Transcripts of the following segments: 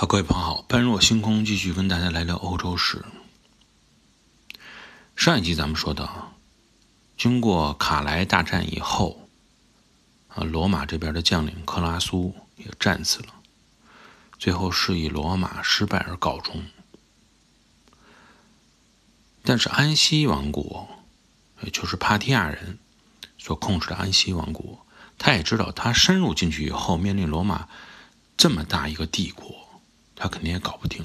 好，各位朋友好，般若星空继续跟大家来聊欧洲史。上一集咱们说到，经过卡莱大战以后，啊，罗马这边的将领克拉苏也战死了，最后是以罗马失败而告终。但是安息王国，也就是帕提亚人所控制的安息王国，他也知道，他深入进去以后，面临罗马这么大一个帝国。他肯定也搞不定，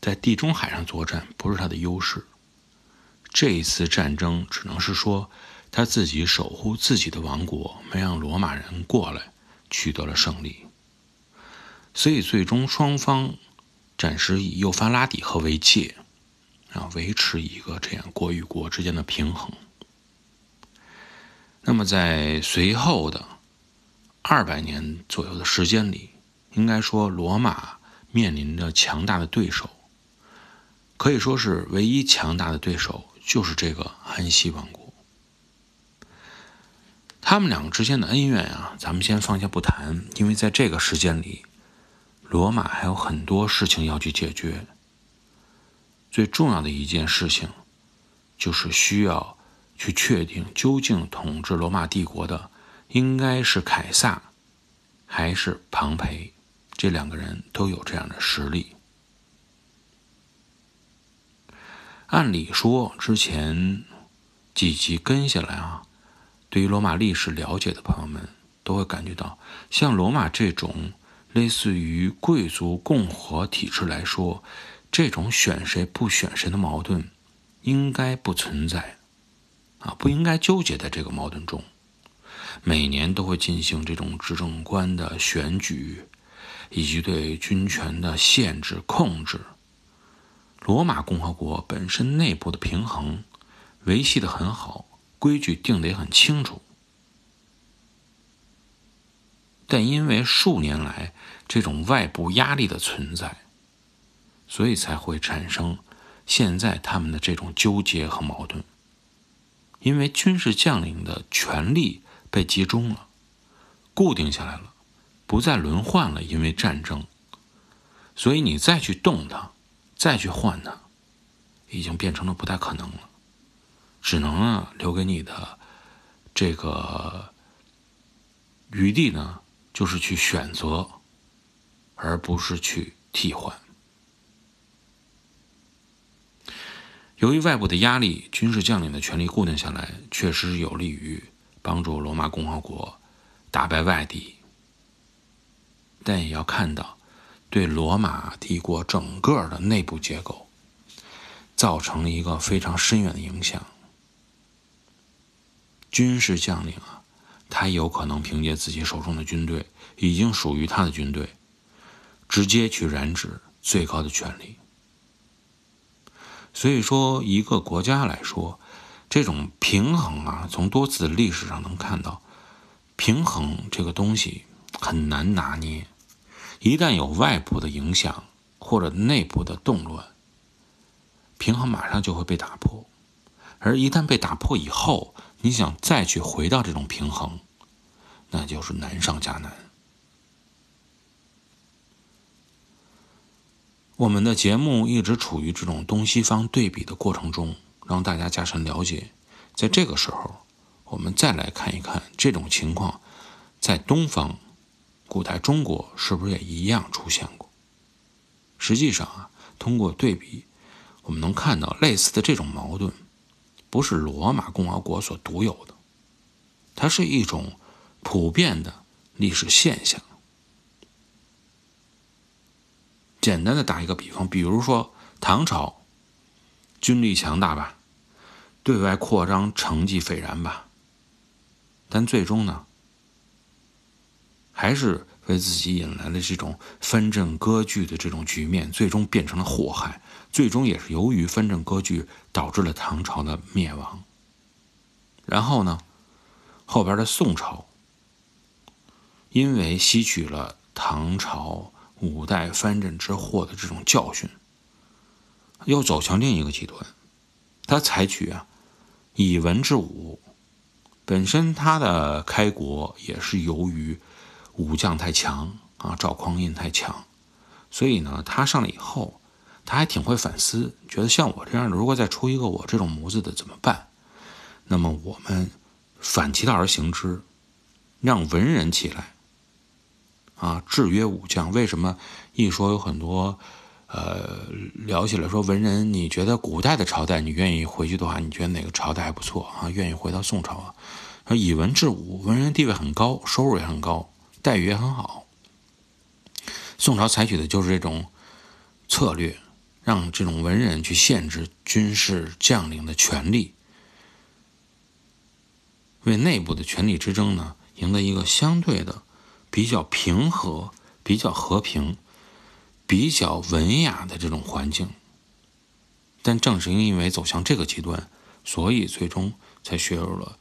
在地中海上作战不是他的优势。这一次战争只能是说他自己守护自己的王国，没让罗马人过来，取得了胜利。所以最终双方暂时以幼发拉底河为界，啊，维持一个这样国与国之间的平衡。那么在随后的二百年左右的时间里，应该说罗马。面临着强大的对手，可以说是唯一强大的对手就是这个安息王国。他们两个之间的恩怨啊，咱们先放下不谈，因为在这个时间里，罗马还有很多事情要去解决。最重要的一件事情，就是需要去确定究竟统治罗马帝国的应该是凯撒，还是庞培。这两个人都有这样的实力。按理说，之前几集跟下来啊，对于罗马历史了解的朋友们都会感觉到，像罗马这种类似于贵族共和体制来说，这种选谁不选谁的矛盾应该不存在啊，不应该纠结在这个矛盾中。每年都会进行这种执政官的选举。以及对军权的限制控制，罗马共和国本身内部的平衡维系的很好，规矩定的也很清楚。但因为数年来这种外部压力的存在，所以才会产生现在他们的这种纠结和矛盾。因为军事将领的权力被集中了，固定下来了。不再轮换了，因为战争，所以你再去动它，再去换它，已经变成了不太可能了。只能啊，留给你的这个余地呢，就是去选择，而不是去替换。由于外部的压力，军事将领的权力固定下来，确实有利于帮助罗马共和国打败外敌。但也要看到，对罗马帝国整个的内部结构造成了一个非常深远的影响。军事将领啊，他有可能凭借自己手中的军队，已经属于他的军队，直接去染指最高的权力。所以说，一个国家来说，这种平衡啊，从多次的历史上能看到，平衡这个东西很难拿捏。一旦有外部的影响或者内部的动乱，平衡马上就会被打破。而一旦被打破以后，你想再去回到这种平衡，那就是难上加难。我们的节目一直处于这种东西方对比的过程中，让大家加深了解。在这个时候，我们再来看一看这种情况在东方。古代中国是不是也一样出现过？实际上啊，通过对比，我们能看到类似的这种矛盾，不是罗马共和国所独有的，它是一种普遍的历史现象。简单的打一个比方，比如说唐朝，军力强大吧，对外扩张成绩斐然吧，但最终呢？还是为自己引来了这种藩镇割据的这种局面，最终变成了祸害。最终也是由于藩镇割据导致了唐朝的灭亡。然后呢，后边的宋朝，因为吸取了唐朝五代藩镇之祸的这种教训，又走向另一个极端。他采取啊以文治武，本身他的开国也是由于。武将太强啊，赵匡胤太强，所以呢，他上来以后，他还挺会反思，觉得像我这样的，如果再出一个我这种模子的怎么办？那么我们反其道而行之，让文人起来，啊，制约武将。为什么一说有很多，呃，聊起来说文人，你觉得古代的朝代，你愿意回去的话，你觉得哪个朝代还不错啊？愿意回到宋朝啊？以文治武，文人地位很高，收入也很高，待遇也很好。宋朝采取的就是这种策略，让这种文人去限制军事将领的权利，为内部的权力之争呢赢得一个相对的比较平和、比较和平、比较文雅的这种环境。但正是因为走向这个极端，所以最终才削弱了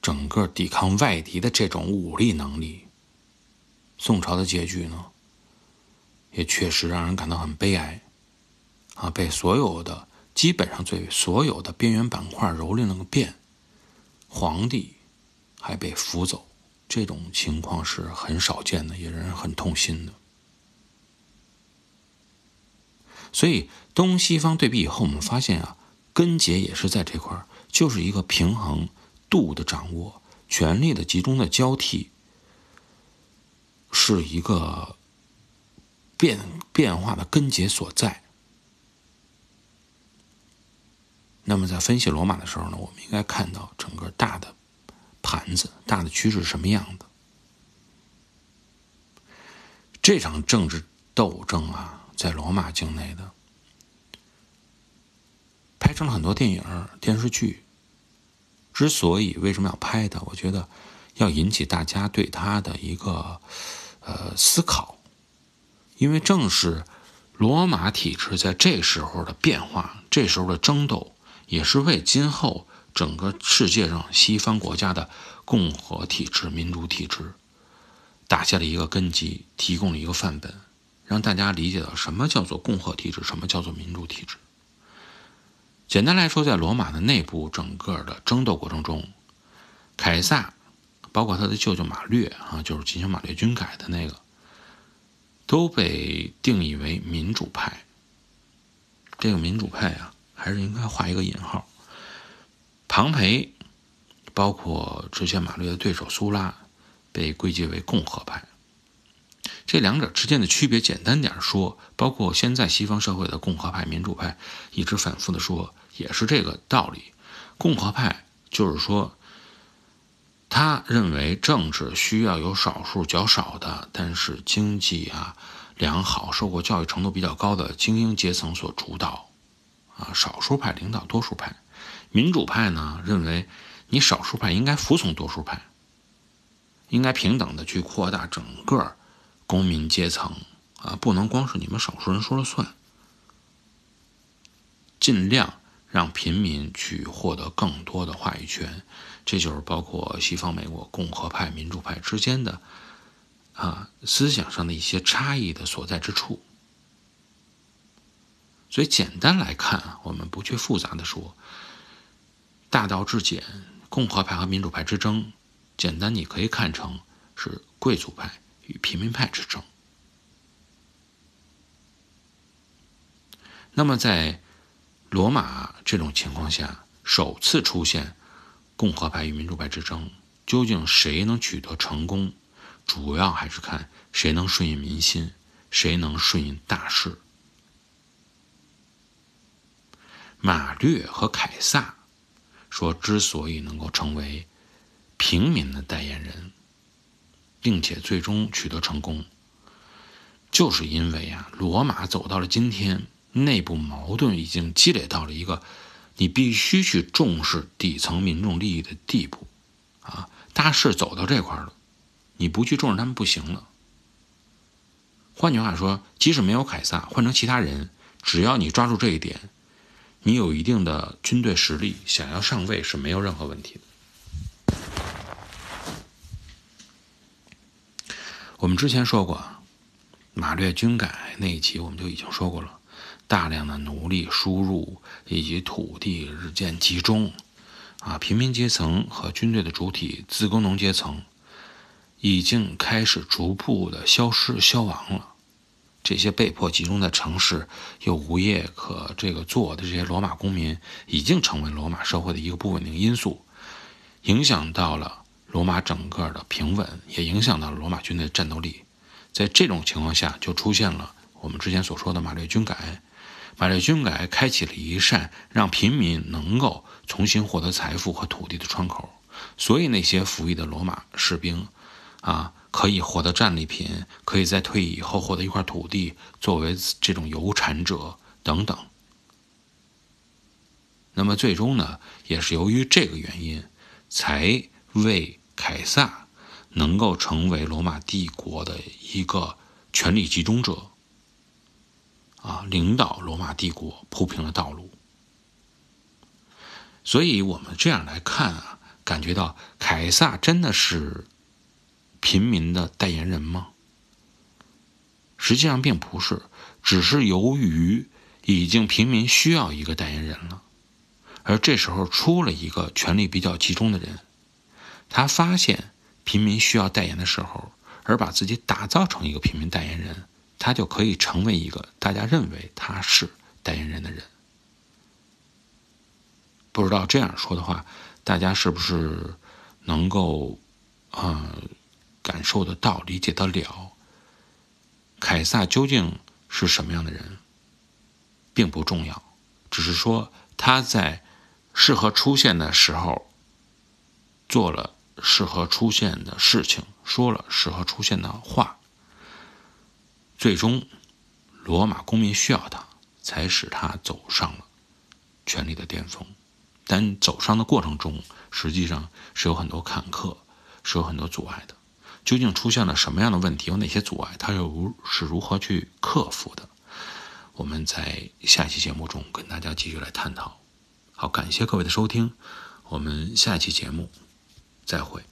整个抵抗外敌的这种武力能力。宋朝的结局呢？也确实让人感到很悲哀，啊，被所有的基本上最所有的边缘板块蹂躏了个遍，皇帝还被俘走，这种情况是很少见的，也让人很痛心的。所以东西方对比以后，我们发现啊，根结也是在这块儿，就是一个平衡度的掌握，权力的集中的交替，是一个。变变化的根结所在。那么，在分析罗马的时候呢，我们应该看到整个大的盘子、大的趋势是什么样的。这场政治斗争啊，在罗马境内的，拍成了很多电影、电视剧。之所以为什么要拍它，我觉得要引起大家对他的一个呃思考。因为正是罗马体制在这时候的变化，这时候的争斗，也是为今后整个世界上西方国家的共和体制、民主体制打下了一个根基，提供了一个范本，让大家理解到什么叫做共和体制，什么叫做民主体制。简单来说，在罗马的内部整个的争斗过程中，凯撒，包括他的舅舅马略啊，就是进行马略军改的那个。都被定义为民主派。这个民主派啊，还是应该画一个引号。庞培，包括之前马略的对手苏拉，被归结为共和派。这两者之间的区别，简单点说，包括现在西方社会的共和派、民主派，一直反复的说，也是这个道理。共和派就是说。他认为政治需要有少数较少的，但是经济啊良好、受过教育程度比较高的精英阶层所主导，啊，少数派领导多数派。民主派呢认为，你少数派应该服从多数派，应该平等的去扩大整个公民阶层，啊，不能光是你们少数人说了算，尽量。让平民去获得更多的话语权，这就是包括西方美国共和派、民主派之间的啊思想上的一些差异的所在之处。所以简单来看，我们不去复杂的说，大道至简，共和派和民主派之争，简单你可以看成是贵族派与平民派之争。那么在。罗马这种情况下首次出现共和派与民主派之争，究竟谁能取得成功？主要还是看谁能顺应民心，谁能顺应大势。马略和凯撒说，之所以能够成为平民的代言人，并且最终取得成功，就是因为啊，罗马走到了今天。内部矛盾已经积累到了一个你必须去重视底层民众利益的地步，啊，大势走到这块了，你不去重视他们不行了。换句话说，即使没有凯撒，换成其他人，只要你抓住这一点，你有一定的军队实力，想要上位是没有任何问题的。我们之前说过，马略军改那一期我们就已经说过了。大量的奴隶输入以及土地日渐集中，啊，平民阶层和军队的主体自工农阶层已经开始逐步的消失消亡了，这些被迫集中在城市又无业可这个做的这些罗马公民，已经成为罗马社会的一个不稳定因素，影响到了罗马整个的平稳，也影响到了罗马军队的战斗力。在这种情况下，就出现了我们之前所说的马略军改。马略军改开启了一扇让平民能够重新获得财富和土地的窗口，所以那些服役的罗马士兵，啊。可以获得战利品，可以在退役以后获得一块土地作为这种有产者等等。那么最终呢，也是由于这个原因，才为凯撒能够成为罗马帝国的一个权力集中者，领导罗马帝国铺平了道路。所以我们这样来看啊，感觉到凯撒真的是。平民的代言人吗？实际上并不是，只是由于已经平民需要一个代言人了，而这时候出了一个权力比较集中的人，他发现平民需要代言的时候，而把自己打造成一个平民代言人，他就可以成为一个大家认为他是代言人的人。不知道这样说的话，大家是不是能够啊？感受得到、理解得了，凯撒究竟是什么样的人，并不重要，只是说他在适合出现的时候做了适合出现的事情，说了适合出现的话，最终罗马公民需要他，才使他走上了权力的巅峰。但走上的过程中，实际上是有很多坎坷，是有很多阻碍的。究竟出现了什么样的问题？有哪些阻碍？他又如是如何去克服的？我们在下期节目中跟大家继续来探讨。好，感谢各位的收听，我们下一期节目再会。